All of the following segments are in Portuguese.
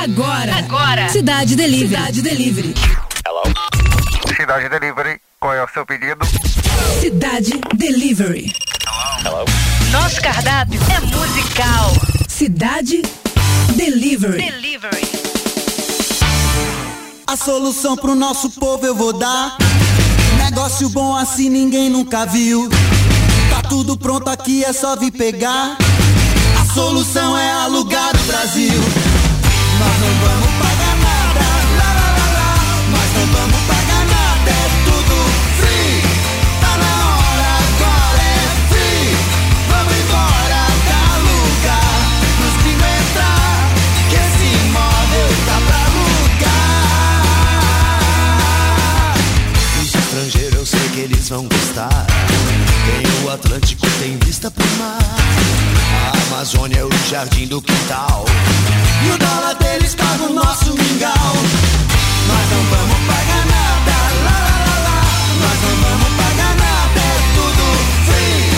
Agora. Agora. Cidade Delivery. Cidade Delivery. Hello. Cidade Delivery, qual é o seu pedido? Cidade Delivery. Hello. Nosso cardápio é musical. Cidade Delivery. Delivery. A solução pro nosso povo eu vou dar. Negócio bom assim ninguém nunca viu. Tá tudo pronto aqui, é só vir pegar. A solução é alugar o Brasil. Vão gostar. O Atlântico, tem vista pro mar. A Amazônia é o jardim do quintal. E o dólar deles paga o nosso mingau. Nós não vamos pagar nada, lá, lá, lá, lá. Nós não vamos pagar nada, é tudo free.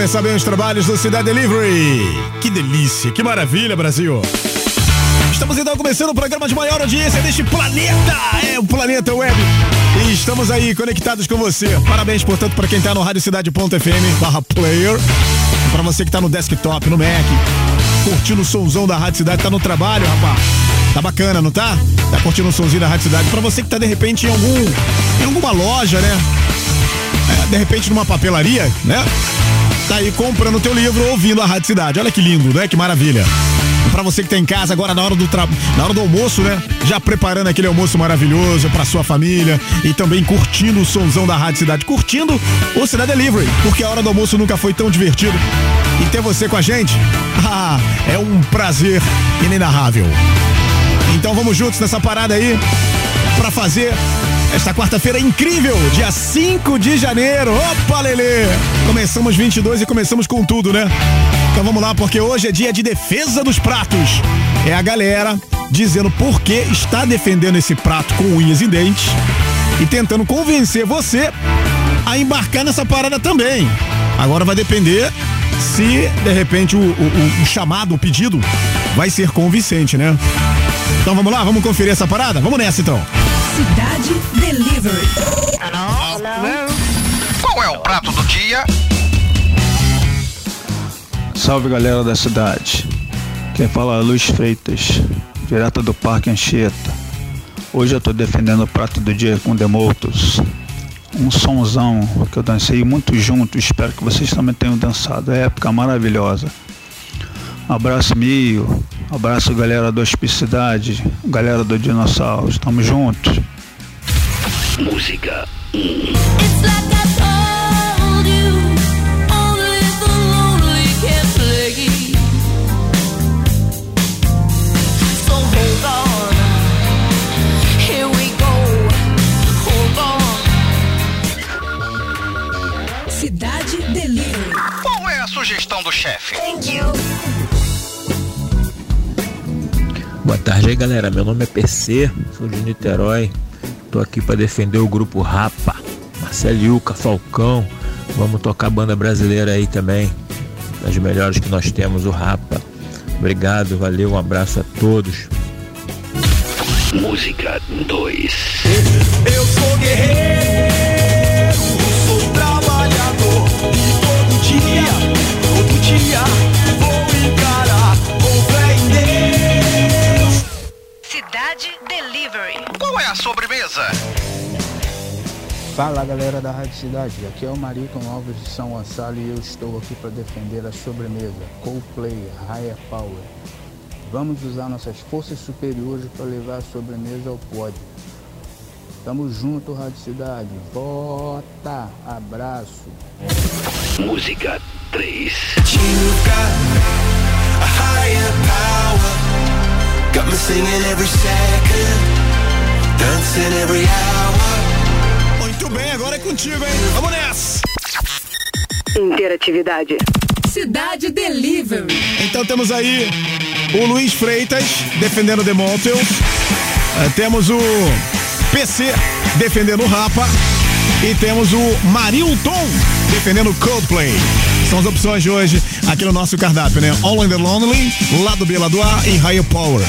começar bem os trabalhos do Cidade Delivery. Que delícia, que maravilha, Brasil. Estamos então começando o programa de maior audiência deste planeta. É o Planeta Web. E estamos aí conectados com você. Parabéns, portanto, para quem tá no radiocidade.fm barra player. Para você que tá no desktop, no Mac, curtindo o somzão da Rádio Cidade, tá no trabalho, rapaz. Tá bacana, não tá? Tá curtindo o somzinho da Rádio Cidade. Pra você que tá de repente em algum. em alguma loja, né? É, de repente numa papelaria, né? Tá aí comprando o teu livro ouvindo a Rádio Cidade. Olha que lindo, né? Que maravilha. Pra você que tá em casa agora na hora do tra... na hora do almoço, né? Já preparando aquele almoço maravilhoso pra sua família e também curtindo o somzão da Rádio Cidade, curtindo o Cidade Delivery, porque a hora do almoço nunca foi tão divertido. E ter você com a gente, ah, é um prazer inenarrável. Então vamos juntos nessa parada aí pra fazer esta quarta-feira incrível, dia 5 de janeiro. Opa, Lelê! Começamos 22 e começamos com tudo, né? Então vamos lá, porque hoje é dia de defesa dos pratos. É a galera dizendo por que está defendendo esse prato com unhas e dentes e tentando convencer você a embarcar nessa parada também. Agora vai depender se, de repente, o, o- o chamado, o pedido, vai ser convincente, né? Então vamos lá, vamos conferir essa parada? Vamos nessa então. Cidade Delivery. Qual é o prato do dia? Salve galera da cidade. Quem fala é Luiz Freitas, direto do Parque Anchieta. Hoje eu estou defendendo o prato do dia com Demoltos. Um sonzão que eu dancei muito junto, espero que vocês também tenham dançado. É época maravilhosa. Abraço Mio, abraço galera do Hospicidade, galera do Dinossauro, estamos juntos. Música. It's like I told you, only the lonely can play. So hold on, here we go. Hold on. Cidade Delivery. Qual é a sugestão do chefe? Boa tarde aí, galera. Meu nome é PC, sou de Niterói. Tô aqui para defender o grupo Rapa. Marcelo Yuca, Falcão. Vamos tocar banda brasileira aí também. Das melhores que nós temos, o Rapa. Obrigado, valeu, um abraço a todos. Música 2. Eu sou guerreiro, sou trabalhador e todo dia, todo dia Fala galera da Rádio Cidade, aqui é o Maricon Alves de São Gonçalo e eu estou aqui para defender a sobremesa Coldplay Higher Power. Vamos usar nossas forças superiores para levar a sobremesa ao pódio. Tamo junto, Rádio Cidade. Vota! Abraço! Música 3. You've got a higher power, got me singing every second, dancing every hour. Contigo, hein? Vamos nessa! Interatividade. Cidade Delivery. Então temos aí o Luiz Freitas defendendo o Demontius. temos o PC defendendo o Rapa. E temos o Marilton defendendo o Coldplay. São as opções de hoje aqui no nosso cardápio, né? All in the Lonely, lado B, lado A e Higher Power.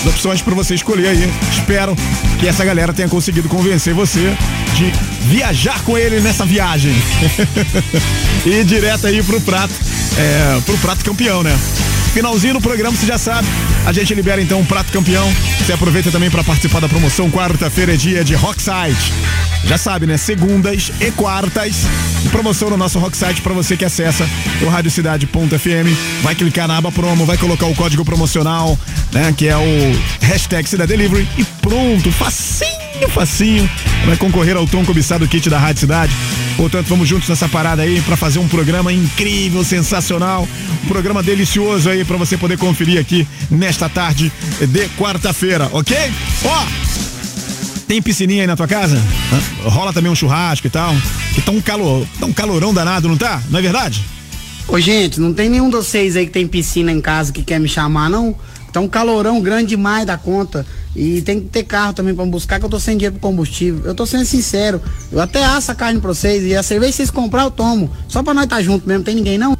As opções para você escolher aí. Espero que essa galera tenha conseguido convencer você de viajar com ele nessa viagem. e ir direto aí pro prato, é, pro prato campeão, né? Finalzinho do programa, você já sabe. A gente libera então um prato campeão. Você aproveita também para participar da promoção. Quarta-feira é dia de Rockside. Já sabe, né? Segundas e quartas. Promoção no nosso Rocksite para você que acessa o radiocidade.fm. Vai clicar na aba promo, vai colocar o código promocional, né? Que é o hashtag Cidade Delivery e pronto, facinho, facinho. Vai concorrer ao tão cobiçado kit da Rádio Cidade. Portanto, vamos juntos nessa parada aí para fazer um programa incrível, sensacional, um programa delicioso aí para você poder conferir aqui nesta tarde de quarta-feira, ok? Ó, tem piscininha aí na tua casa? Rola também um churrasco e tal. Que tá um calor, tá um calorão danado, não tá? Não é verdade? Ô, gente, não tem nenhum de vocês aí que tem piscina em casa que quer me chamar, não? Tá um calorão grande demais da conta. E tem que ter carro também pra buscar, que eu tô sem dinheiro pro combustível. Eu tô sendo sincero. Eu até asso a carne pra vocês. E a cerveja que vocês comprar, eu tomo. Só pra nós tá junto mesmo, tem ninguém não?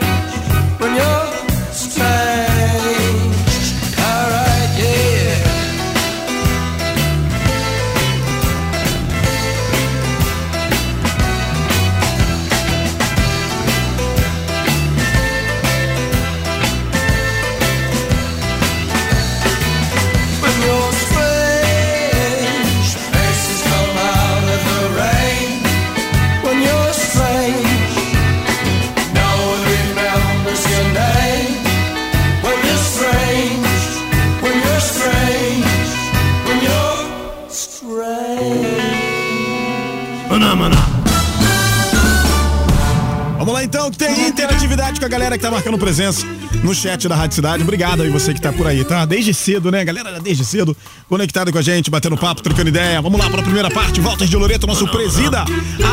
galera que tá marcando presença no chat da Rádio Cidade. Obrigado aí você que tá por aí, tá? Desde cedo, né? Galera, desde cedo, conectado com a gente, batendo papo, trocando ideia. Vamos lá para a primeira parte, Voltas de Loreto, nosso presida.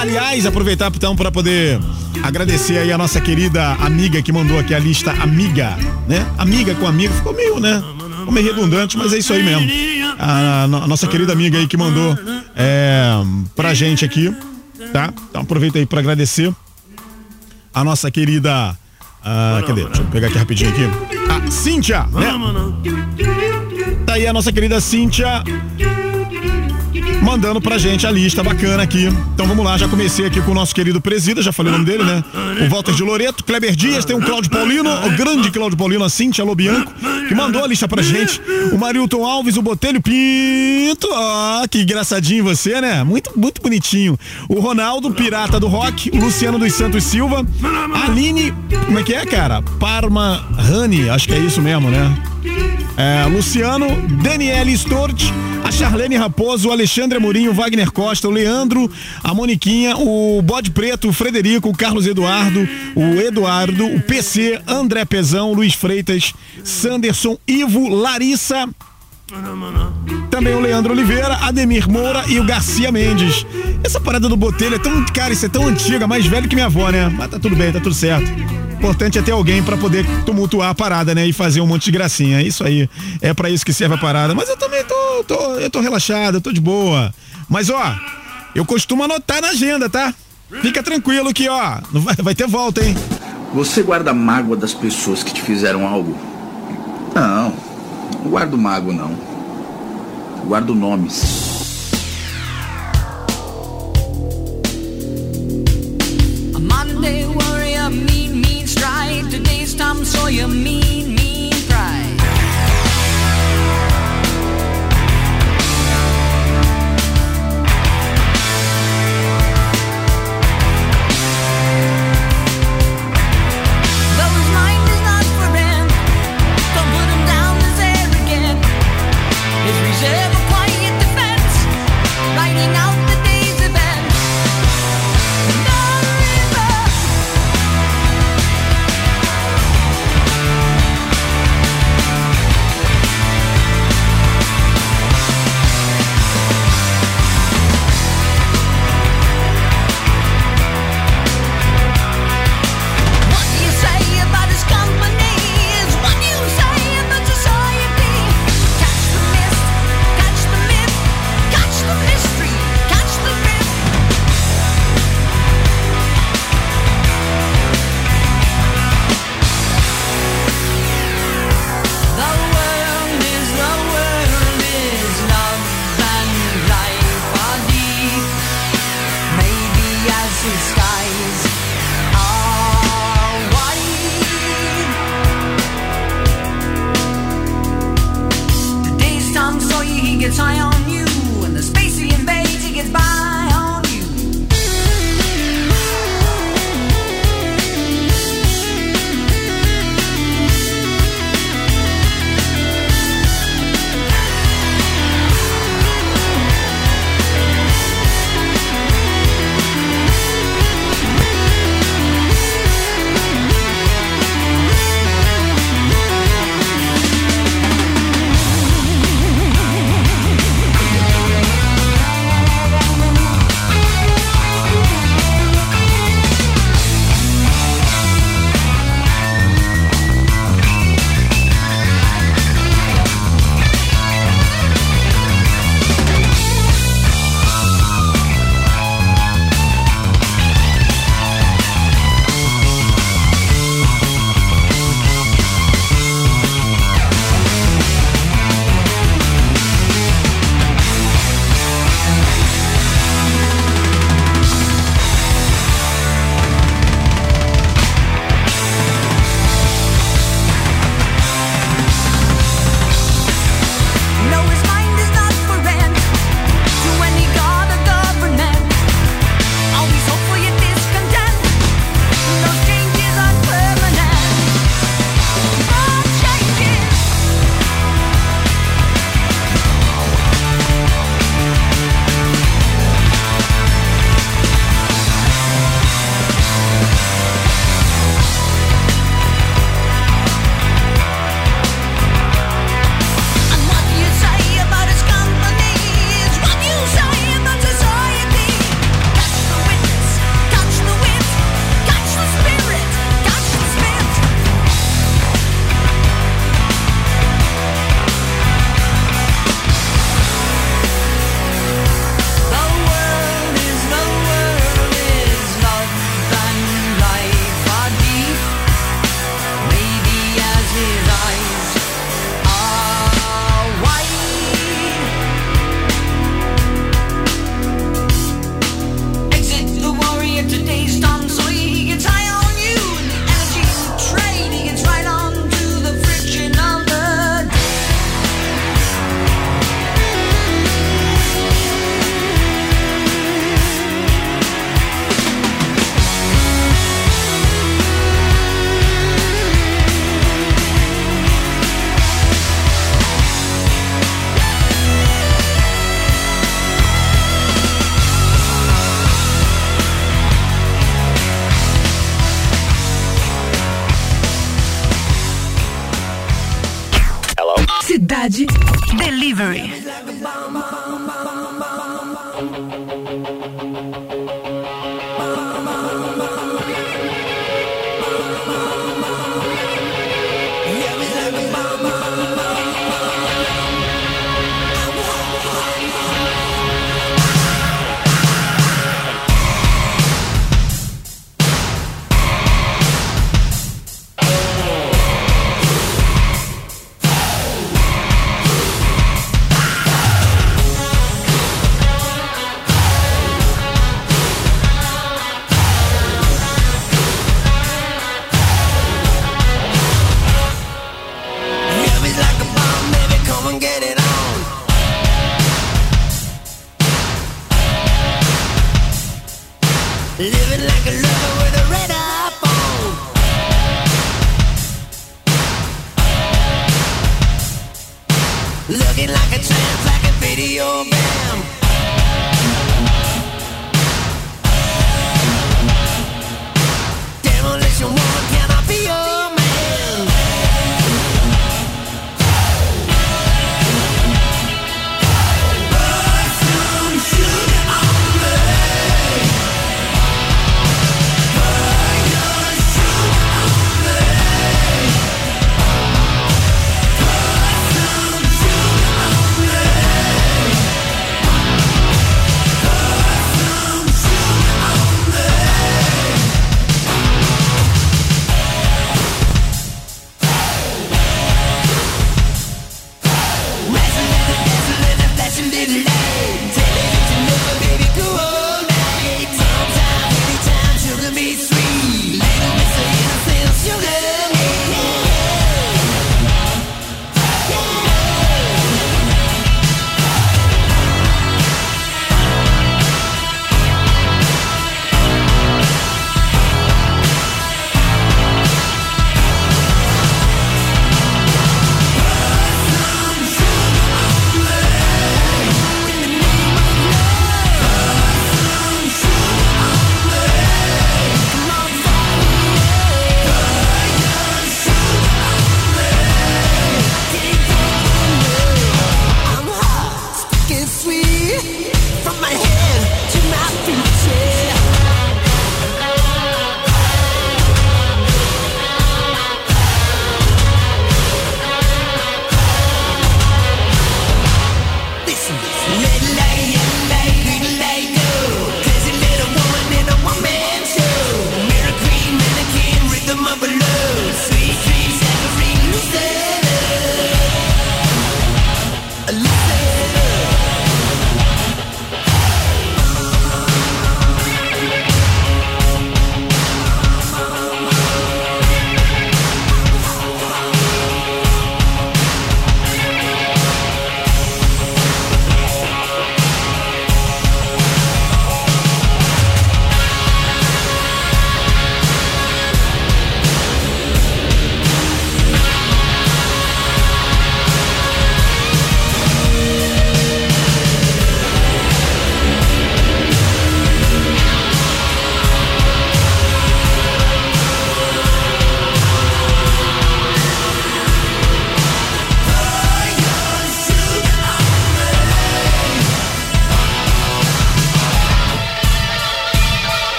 Aliás, aproveitar então para poder agradecer aí a nossa querida amiga que mandou aqui a lista amiga, né? Amiga com amigo, ficou meio, né? Ficou meio redundante, mas é isso aí mesmo. A, a nossa querida amiga aí que mandou é, pra gente aqui, tá? Então aproveita aí para agradecer a nossa querida. Ah, cadê? Deixa eu pegar aqui rapidinho aqui. A Cíntia, né? Tá aí a nossa querida Cíntia mandando pra gente a lista bacana aqui. Então vamos lá, já comecei aqui com o nosso querido presida, já falei o nome dele, né? O Walter de Loreto, Kleber Dias, tem o Cláudio Paulino, o grande Cláudio Paulino, a Cíntia Lobianco, que mandou a lista pra gente. O Marilton Alves, o Botelho Pinto, ó, que engraçadinho você, né? Muito, muito bonitinho. O Ronaldo, Pirata do Rock, o Luciano dos Santos Silva, Aline, como é que é, cara? Parma Rani, acho que é isso mesmo, né? É, Luciano, Daniele Stort, a Charlene Raposo, o Alexandre Amorim, o Wagner Costa, o Leandro, a Moniquinha, o Bode Preto, o Frederico, o Carlos Eduardo, o Eduardo, o PC, André Pezão, Luiz Freitas, Sanderson, Ivo, Larissa, também o Leandro Oliveira, Ademir Moura e o Garcia Mendes. Essa parada do Botelho é tão, cara, isso é tão antiga, mais velho que minha avó, né? Mas tá tudo bem, tá tudo certo. Importante é ter alguém pra poder tumultuar a parada, né? E fazer um monte de gracinha. Isso aí. É pra isso que serve a parada. Mas eu também tô, tô, eu tô relaxado, eu tô de boa. Mas ó, eu costumo anotar na agenda, tá? Fica tranquilo que, ó, vai ter volta, hein? Você guarda mágoa das pessoas que te fizeram algo? Não, não guardo mágoa, não. Guardo nomes. A warrior, mean, mean stride. Today's Tom Sawyer, mean, mean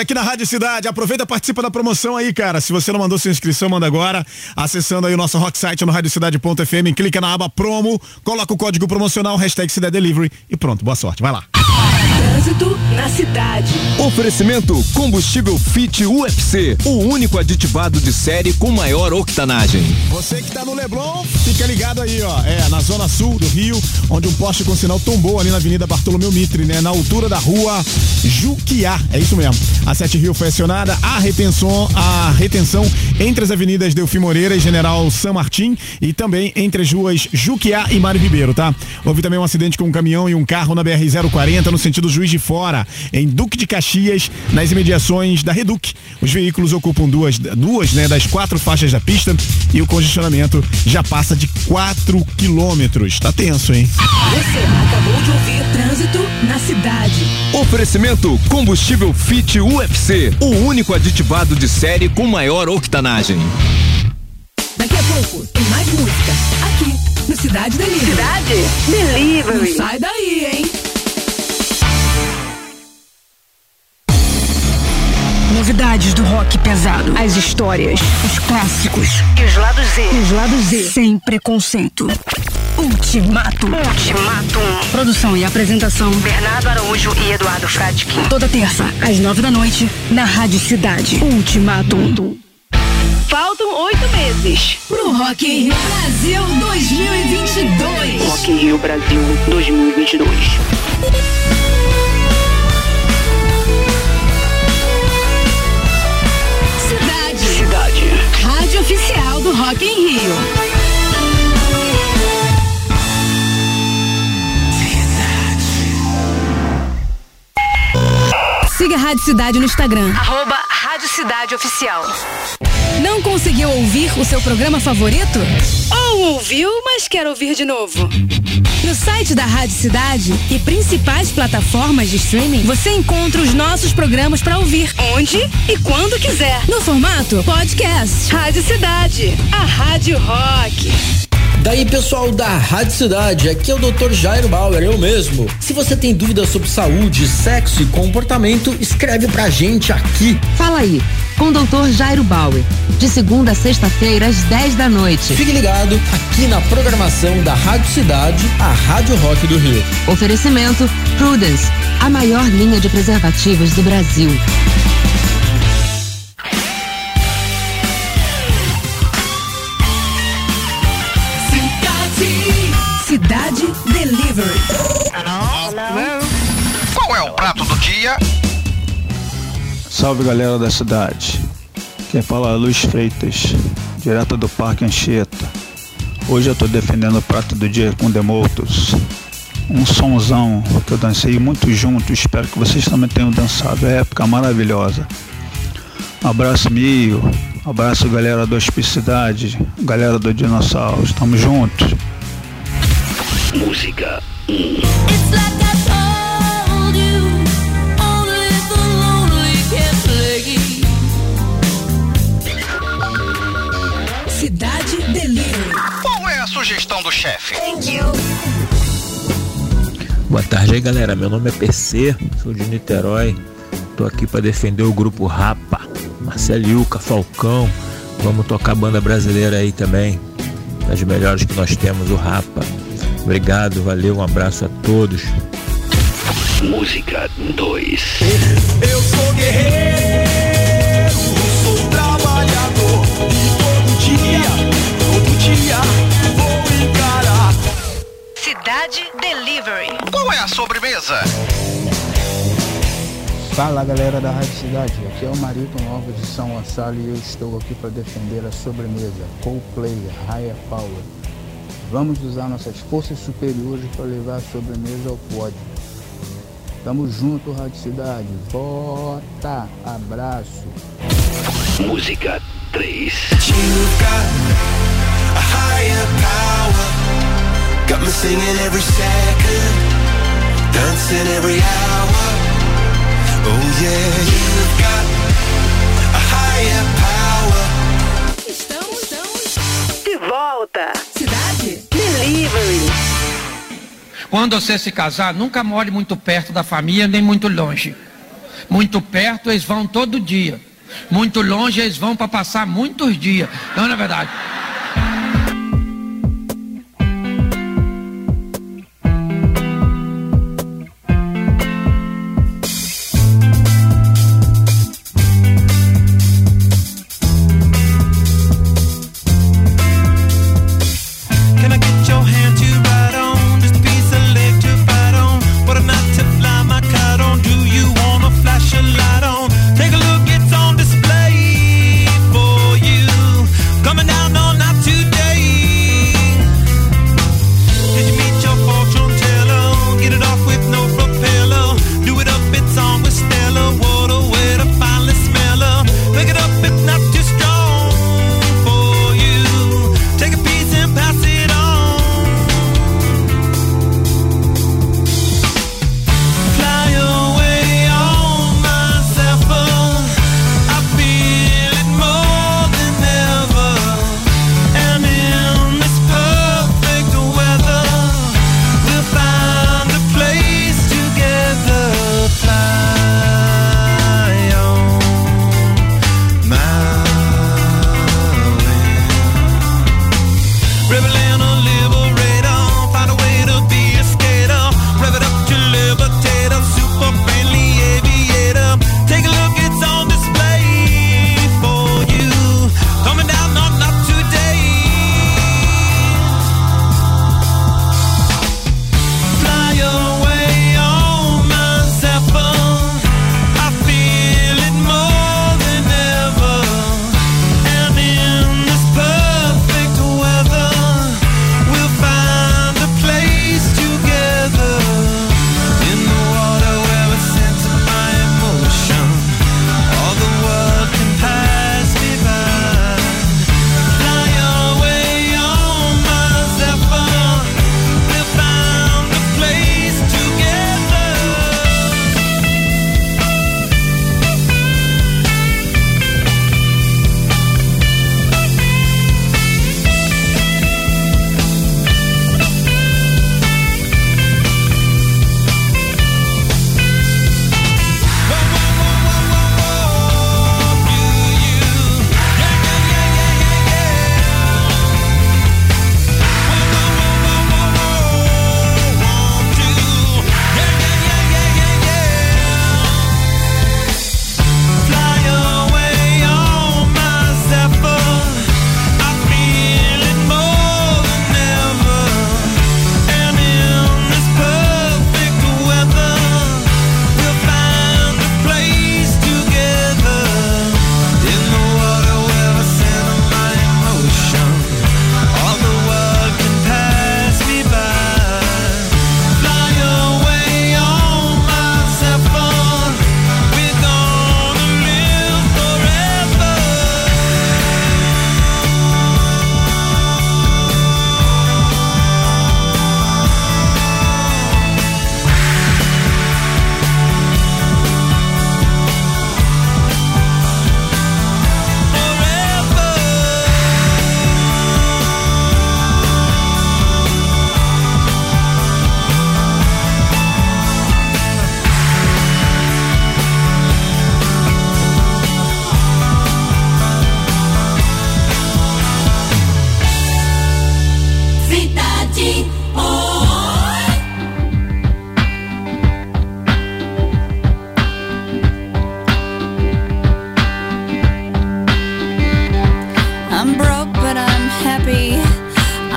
Aqui na Rádio Cidade. Aproveita e participa da promoção aí, cara. Se você não mandou sua inscrição, manda agora. Acessando aí o nosso rock site no radiocidade.fm, clica na aba promo, coloca o código promocional, hashtag Cidade Delivery e pronto, boa sorte. Vai lá. Trânsito na cidade. Oferecimento Combustível Fit UFC, o único aditivado de série com maior octanagem. Você que tá no Leblon, fica ligado aí, ó. É, na zona sul do Rio, onde um poste com sinal tombou ali na Avenida Bartolomeu Mitre, né? Na altura da rua Juquiá. É isso mesmo. A Sete Rio foi acionada, a retenção, a retenção entre as avenidas Delfim Moreira e General San Martin e também entre as ruas Juquiá e Mário Ribeiro, tá? Houve também um acidente com um caminhão e um carro na BR-040 no sentido Juiz de Fora, em Duque de Caxias, nas imediações da Reduc. Os veículos ocupam duas, duas né, das quatro faixas da pista e o congestionamento já passa de 4 quilômetros. Tá tenso, hein? Você acabou de ouvir Trânsito na cidade. Oferecimento Combustível Fit UFC, o único aditivado de série com maior octanagem. Daqui a pouco tem mais música aqui no Cidade Delivery. Cidade Delivery. Não sai daí, hein? Novidades do rock pesado. As histórias, os clássicos. E os lados Z. Os lados Z. Sem preconceito. Ultimato. Ultimatum. Produção e apresentação. Bernardo Araújo e Eduardo Fradkin. Toda terça, às nove da noite, na Rádio Cidade. Ultimatum. Faltam oito meses. Pro Rock in Rio Brasil 2022. Rock in Rio Brasil 2022. Oficial do Rock in Rio. Siga a Rádio Cidade no Instagram. Arroba Rádio Cidade Oficial. Não conseguiu ouvir o seu programa favorito? Ou ouviu, mas quer ouvir de novo? No site da Rádio Cidade e principais plataformas de streaming, você encontra os nossos programas para ouvir onde e quando quiser. No formato podcast. Rádio Cidade. A Rádio Rock. Daí pessoal da Rádio Cidade, aqui é o Dr. Jairo Bauer, eu mesmo. Se você tem dúvidas sobre saúde, sexo e comportamento, escreve pra gente aqui. Fala aí, com o Dr. Jairo Bauer, de segunda a sexta-feira às 10 da noite. Fique ligado aqui na programação da Rádio Cidade, a Rádio Rock do Rio. Oferecimento Prudence, a maior linha de preservativos do Brasil. Cidade. Cidade Delivery. Qual é o prato do dia? Salve galera da cidade. Quem fala é Luiz Freitas, direto do Parque Anchieta. Hoje eu tô defendendo o prato do dia com Demoltos. Um sonzão que eu dancei muito junto, espero que vocês também tenham dançado, é época maravilhosa. Um abraço Mio, um abraço galera do Hospicidade, galera do Dinossauro, tamo juntos. Música 1. It's like I told you, only the lonely can play. Cidade Delivery. Qual é a sugestão do chefe? Boa tarde aí, galera. Meu nome é PC, sou de Niterói. Tô aqui para defender o grupo Rapa. Marceliuca, Falcão. Vamos tocar banda brasileira aí também. Das melhores que nós temos, o Rapa. Obrigado, valeu, um abraço a todos. Música 2. Eu sou guerreiro, sou trabalhador e todo dia, todo dia vou encarar. Cidade Delivery. Qual é a sobremesa? Fala galera da Rádio Cidade, aqui é o Marito Alves de São Gonçalo e eu estou aqui para defender a sobremesa Coldplay Higher Power. Vamos usar nossas forças superiores para levar a sobremesa ao pódio. Tamo junto, Rádio Cidade. Vota! Abraço! Música 3. You've got a higher power, got me singing every second, dancing every hour. Oh yeah, you've got a higher power. Estamos, estamos. De volta. Quando você se casar, nunca more muito perto da família nem muito longe. Muito perto, eles vão todo dia. Muito longe, eles vão para passar muitos dias. Não é verdade?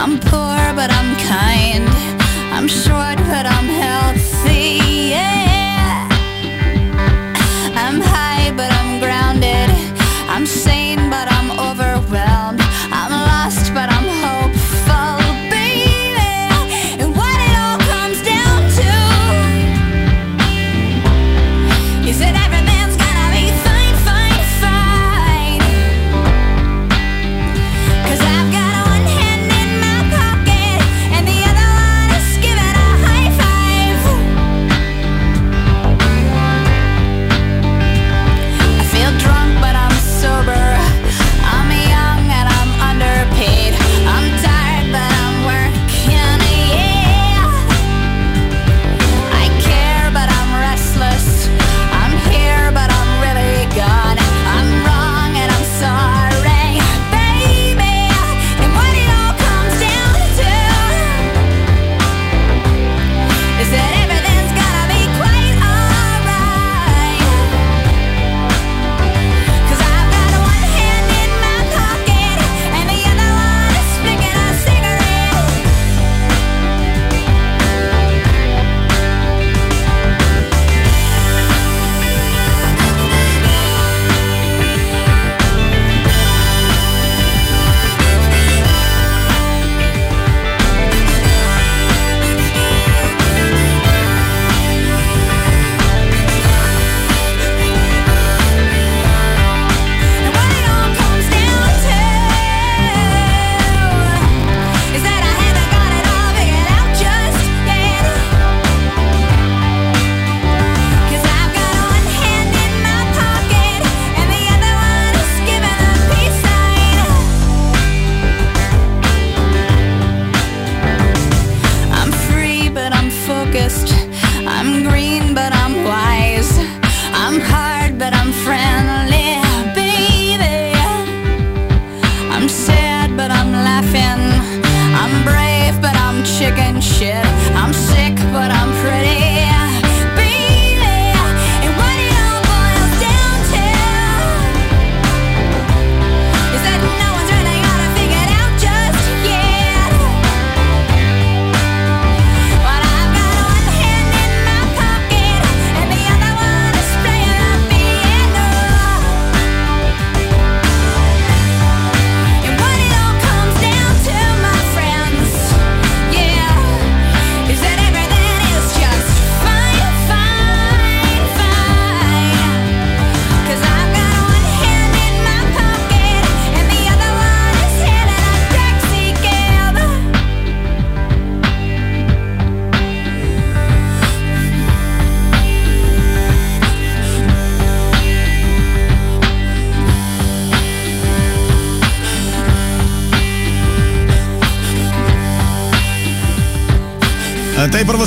I'm poor, but I'm kind. I'm sure.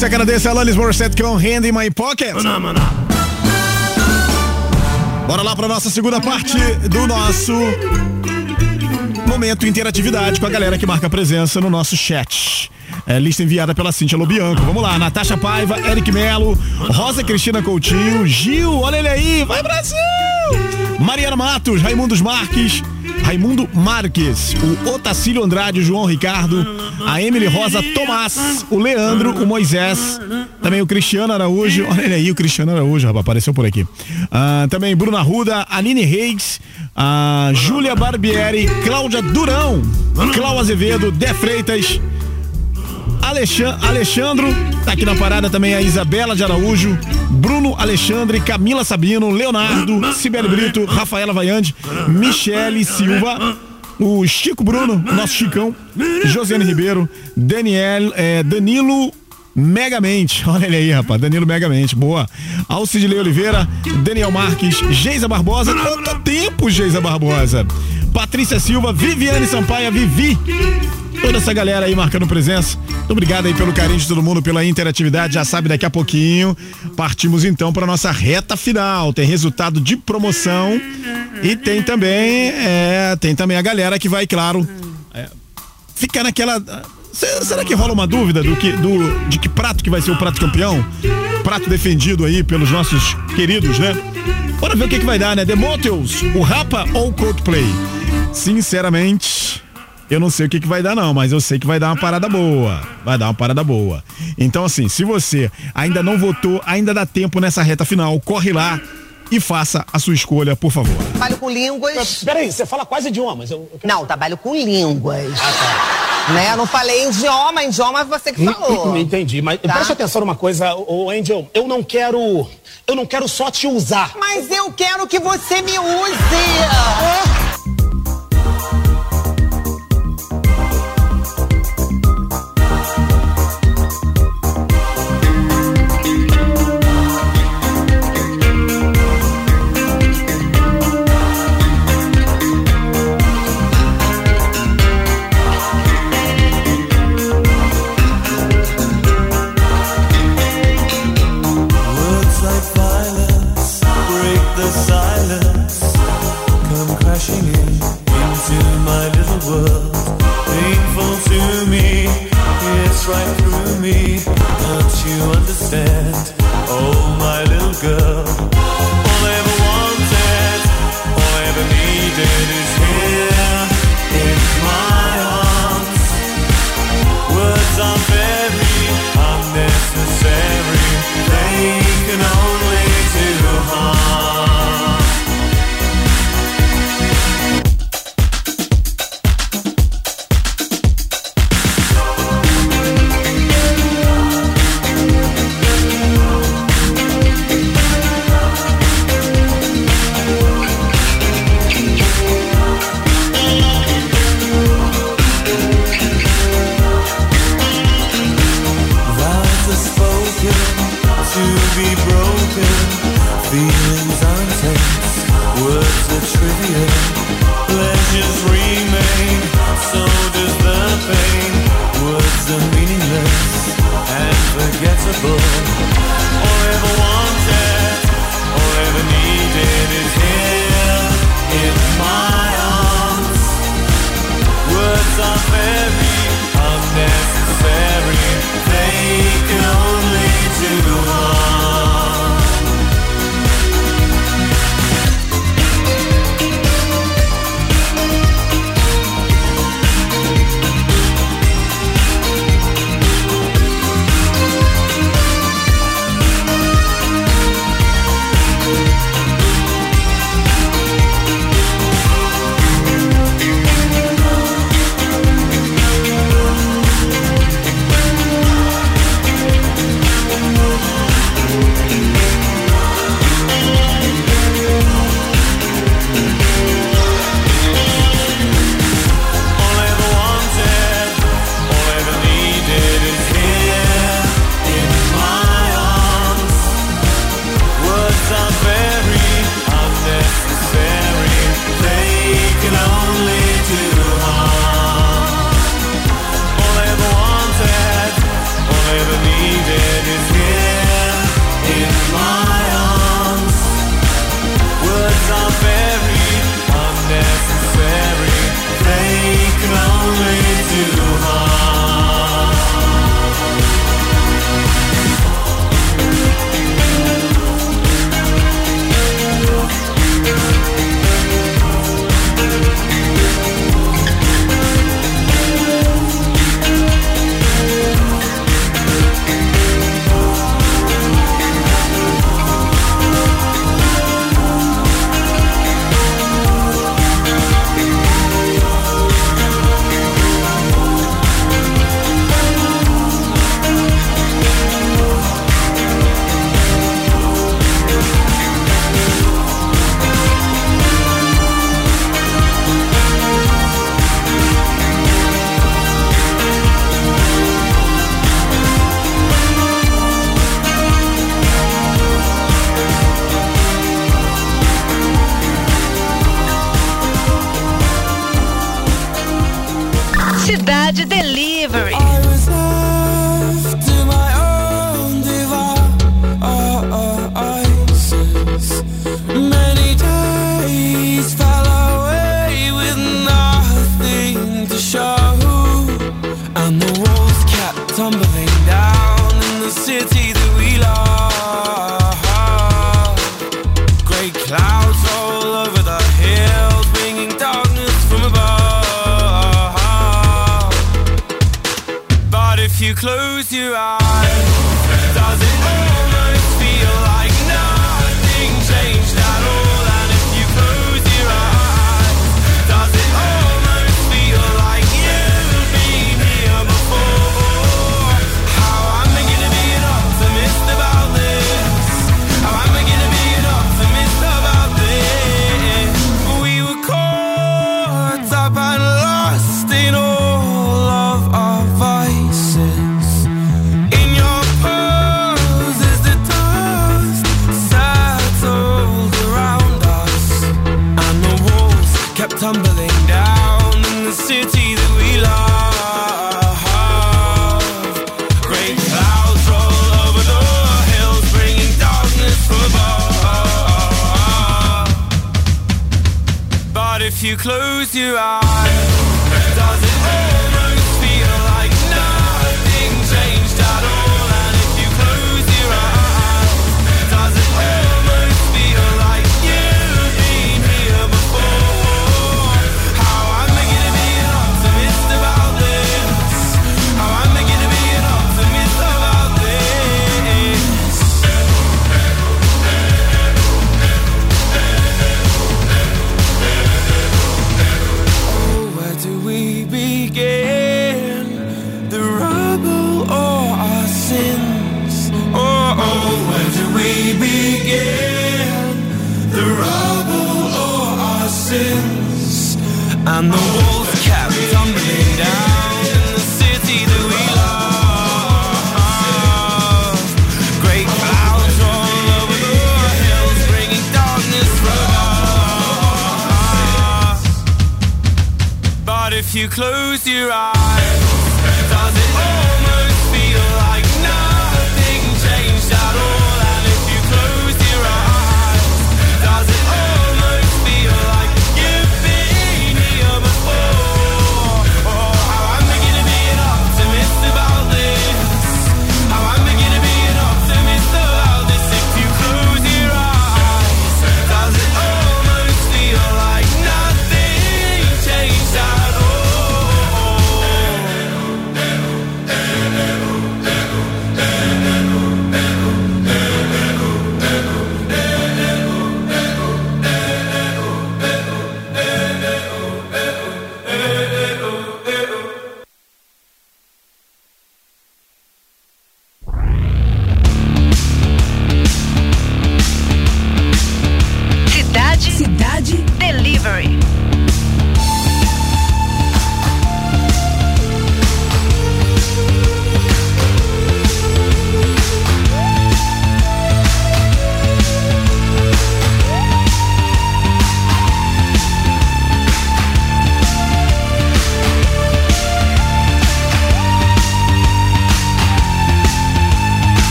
Você, canadense, Alanis Morissette com Hand in My Pocket. Bora lá pra nossa segunda parte do nosso momento interatividade com a galera que marca presença no nosso chat. É, lista enviada pela Cintia Lobianco. Vamos lá, Natasha Paiva, Eric Melo, Rosa Cristina Coutinho, Gil, olha ele aí, vai Brasil! Mariana Matos, Raimundos Marques, Raimundo Marques, o Otacílio Andrade, João Ricardo, a Emily Rosa Tomás, o Leandro, o Moisés, também o Cristiano Araújo, olha ele aí, o Cristiano Araújo, rapaz, apareceu por aqui. Ah, também Bruno Arruda, Aline Reis, a Júlia Barbieri, Cláudia Durão, Cláudio Azevedo, Dé Freitas, Alexan- Alexandro, tá aqui na parada também a Isabela de Araújo, Bruno Alexandre, Camila Sabino, Leonardo, Sibeli Brito, Rafaela Vaiande, Michele Silva, o Chico Bruno, nosso Chicão, Josiane Ribeiro, Daniel, eh, Danilo Megamente, olha ele aí, rapaz, Danilo Megamente, boa. Alcidilei Oliveira, Daniel Marques, Geisa Barbosa, quanto tempo, Geisa Barbosa? Patrícia Silva, Viviane Sampaia, Vivi, toda essa galera aí marcando presença. Muito obrigado aí pelo carinho de todo mundo, pela interatividade. Já sabe, daqui a pouquinho partimos então para nossa reta final. Tem resultado de promoção e tem também, é, tem também a galera que vai, claro, é, ficar naquela. Se- Será que rola uma dúvida do que, do, de que prato que vai ser o prato campeão? Prato defendido aí pelos nossos queridos, né? Bora ver o que, que vai dar, né? The Motels, o Rapa ou o Coldplay? Sinceramente, eu não sei o que, que vai dar, não, mas eu sei que vai dar uma parada boa. Vai dar uma parada boa. Então, assim, se você ainda não votou, ainda dá tempo nessa reta final, corre lá e faça a sua escolha, por favor. Trabalho com línguas. Peraí, você fala quais idiomas? Não, trabalho com línguas. Né? Eu não falei idioma, idioma é você que falou. Hum, Entendi, mas Tá. preste atenção numa coisa, ô Angel, eu não quero. Eu não quero só te usar. Mas eu quero que você me use. Words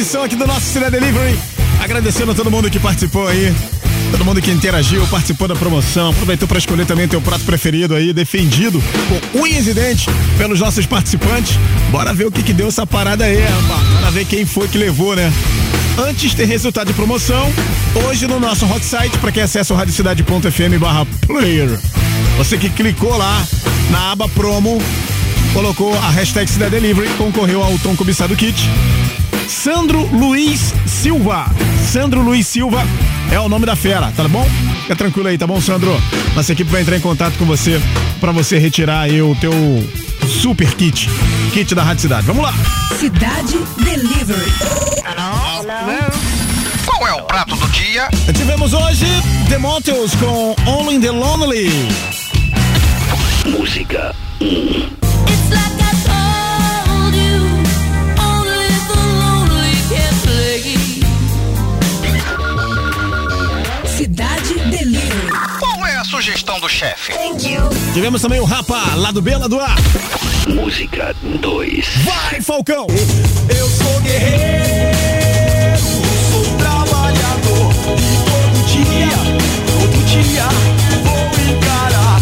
edição aqui do nosso Cidade Delivery. Agradecendo a todo mundo que participou aí. Todo mundo que interagiu, participou da promoção, aproveitou para escolher também teu prato preferido aí, defendido com unhas e dentes pelos nossos participantes. Bora ver o que que deu essa parada aí, rapaz. Bora ver quem foi que levou, né? Antes tem resultado de promoção, hoje no nosso hot site, para quem acessa o radiocidade.fm barra player. Você que clicou lá na aba promo, colocou a hashtag Cidade Delivery, concorreu ao Tom Cobiçado Kit. Sandro Luiz Silva. Sandro Luiz Silva é o nome da fera, tá bom? Fica tranquilo aí, tá bom, Sandro? Nossa equipe vai entrar em contato com você para você retirar aí o teu super kit, kit da Rádio Cidade. Vamos lá! Cidade Delivery. Qual é o prato do dia? Tivemos hoje The Montels com Only the Lonely. Música 1. Do chefe? Tivemos também o Rapa, lado B, lado A. Música 2. Vai, Falcão! Eu sou guerreiro, sou trabalhador e todo dia, todo dia vou encarar.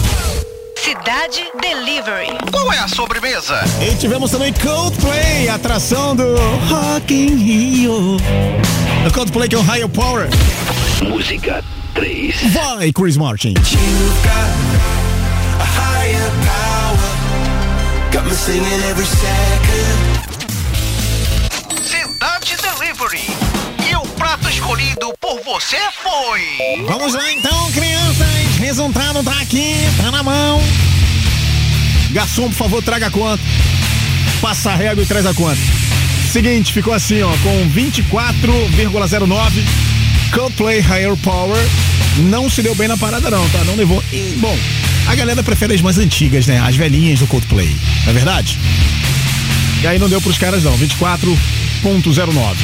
Cidade Delivery. Qual é a sobremesa? E tivemos também Coldplay, atração do Rock in Rio. O Coldplay que é o Higher Power. Música 3. Vai, Chris Martin. You've got a higher power, got me singing every second. Cidade Delivery. E o prato escolhido por você foi. Vamos lá então, crianças. Resultado tá aqui, tá na mão. Garçom, por favor, traga a conta. Passa a régua e traz a conta. Seguinte, ficou assim, ó, com 24,09. Coldplay Higher Power. Não se deu bem na parada, não, tá? Não levou. E, bom, a galera prefere as mais antigas, né? As velhinhas do Coldplay. Não é verdade? E aí não deu pros caras, não. 24,09.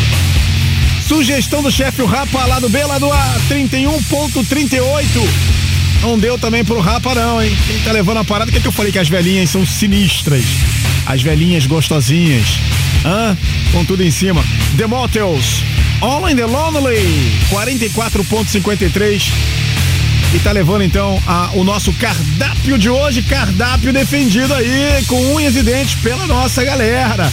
Sugestão do chefe, o Rapa, lado B, lado A, 31,38. Não deu também pro Rapa, não, hein? Quem tá levando a parada, o que, é que eu falei que as velhinhas são sinistras? As velhinhas gostosinhas. Hã? Com tudo em cima. The Motels, All in the Lonely, 44,53. E tá levando então a- o nosso cardápio de hoje, cardápio defendido aí com unhas e dentes pela nossa galera.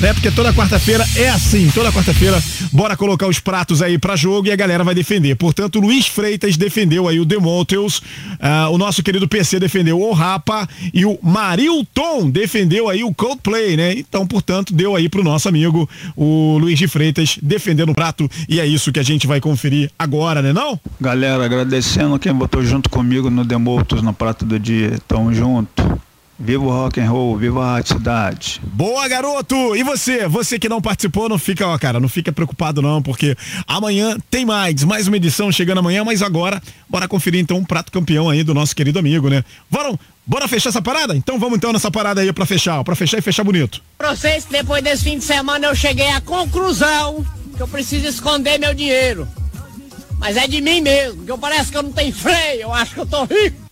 Né? Porque toda quarta-feira é assim, toda quarta-feira, bora colocar os pratos aí pra jogo e a galera vai defender. Portanto, Luiz Freitas defendeu aí o Demotels, ah, o nosso querido PC defendeu o Rapa e o Marilton defendeu aí o Coldplay, né? Então, portanto, deu aí pro nosso amigo o Luiz de Freitas defendendo o prato e é isso que a gente vai conferir agora, né não? Galera, agradecendo quem botou junto comigo no Demoltos no Prato do Dia. Tamo junto. Viva o rock and roll, viva a Rádio cidade. Boa, garoto! E você? Você que não participou, não fica, ó, cara, não fica preocupado não, porque amanhã tem mais, mais uma edição chegando amanhã, mas agora, bora conferir então um prato campeão aí do nosso querido amigo, né? Bora, bora fechar essa parada? Então vamos então nessa parada aí pra fechar, ó, pra fechar e fechar bonito. Pra vocês que depois desse fim de semana eu cheguei à conclusão que eu preciso esconder meu dinheiro. Mas é de mim mesmo, que eu parece que eu não tenho freio, eu acho que eu tô rico.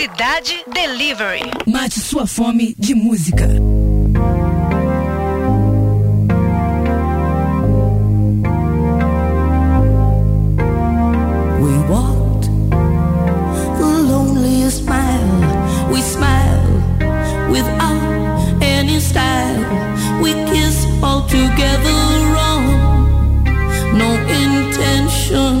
Cidade Delivery. Mate sua fome de música. We walked the loneliest mile. We smiled without any style. We kissed all together wrong. No intention.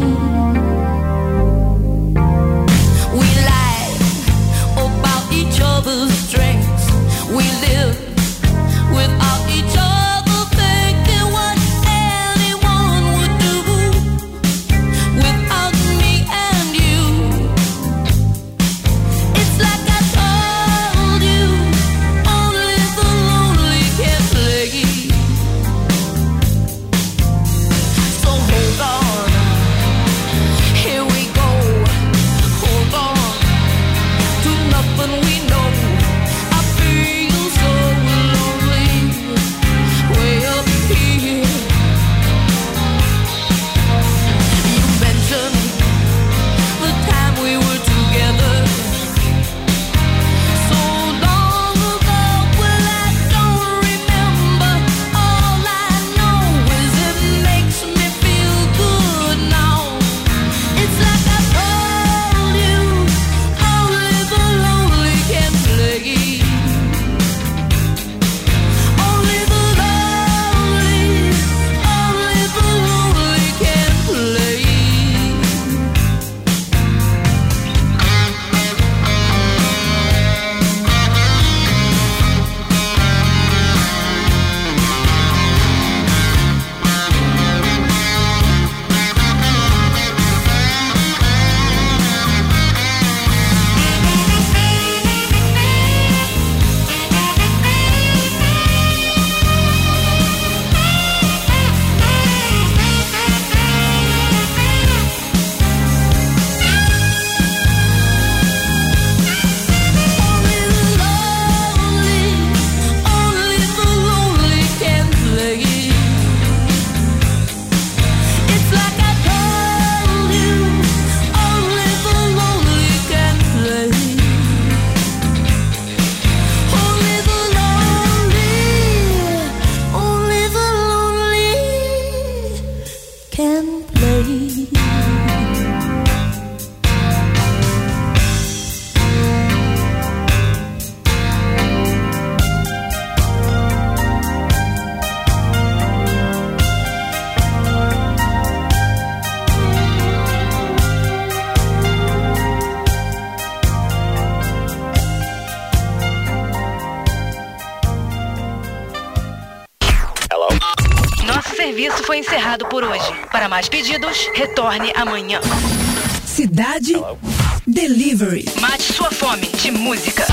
Pedidos, retorne amanhã. Cidade Delivery. Mate sua fome de música.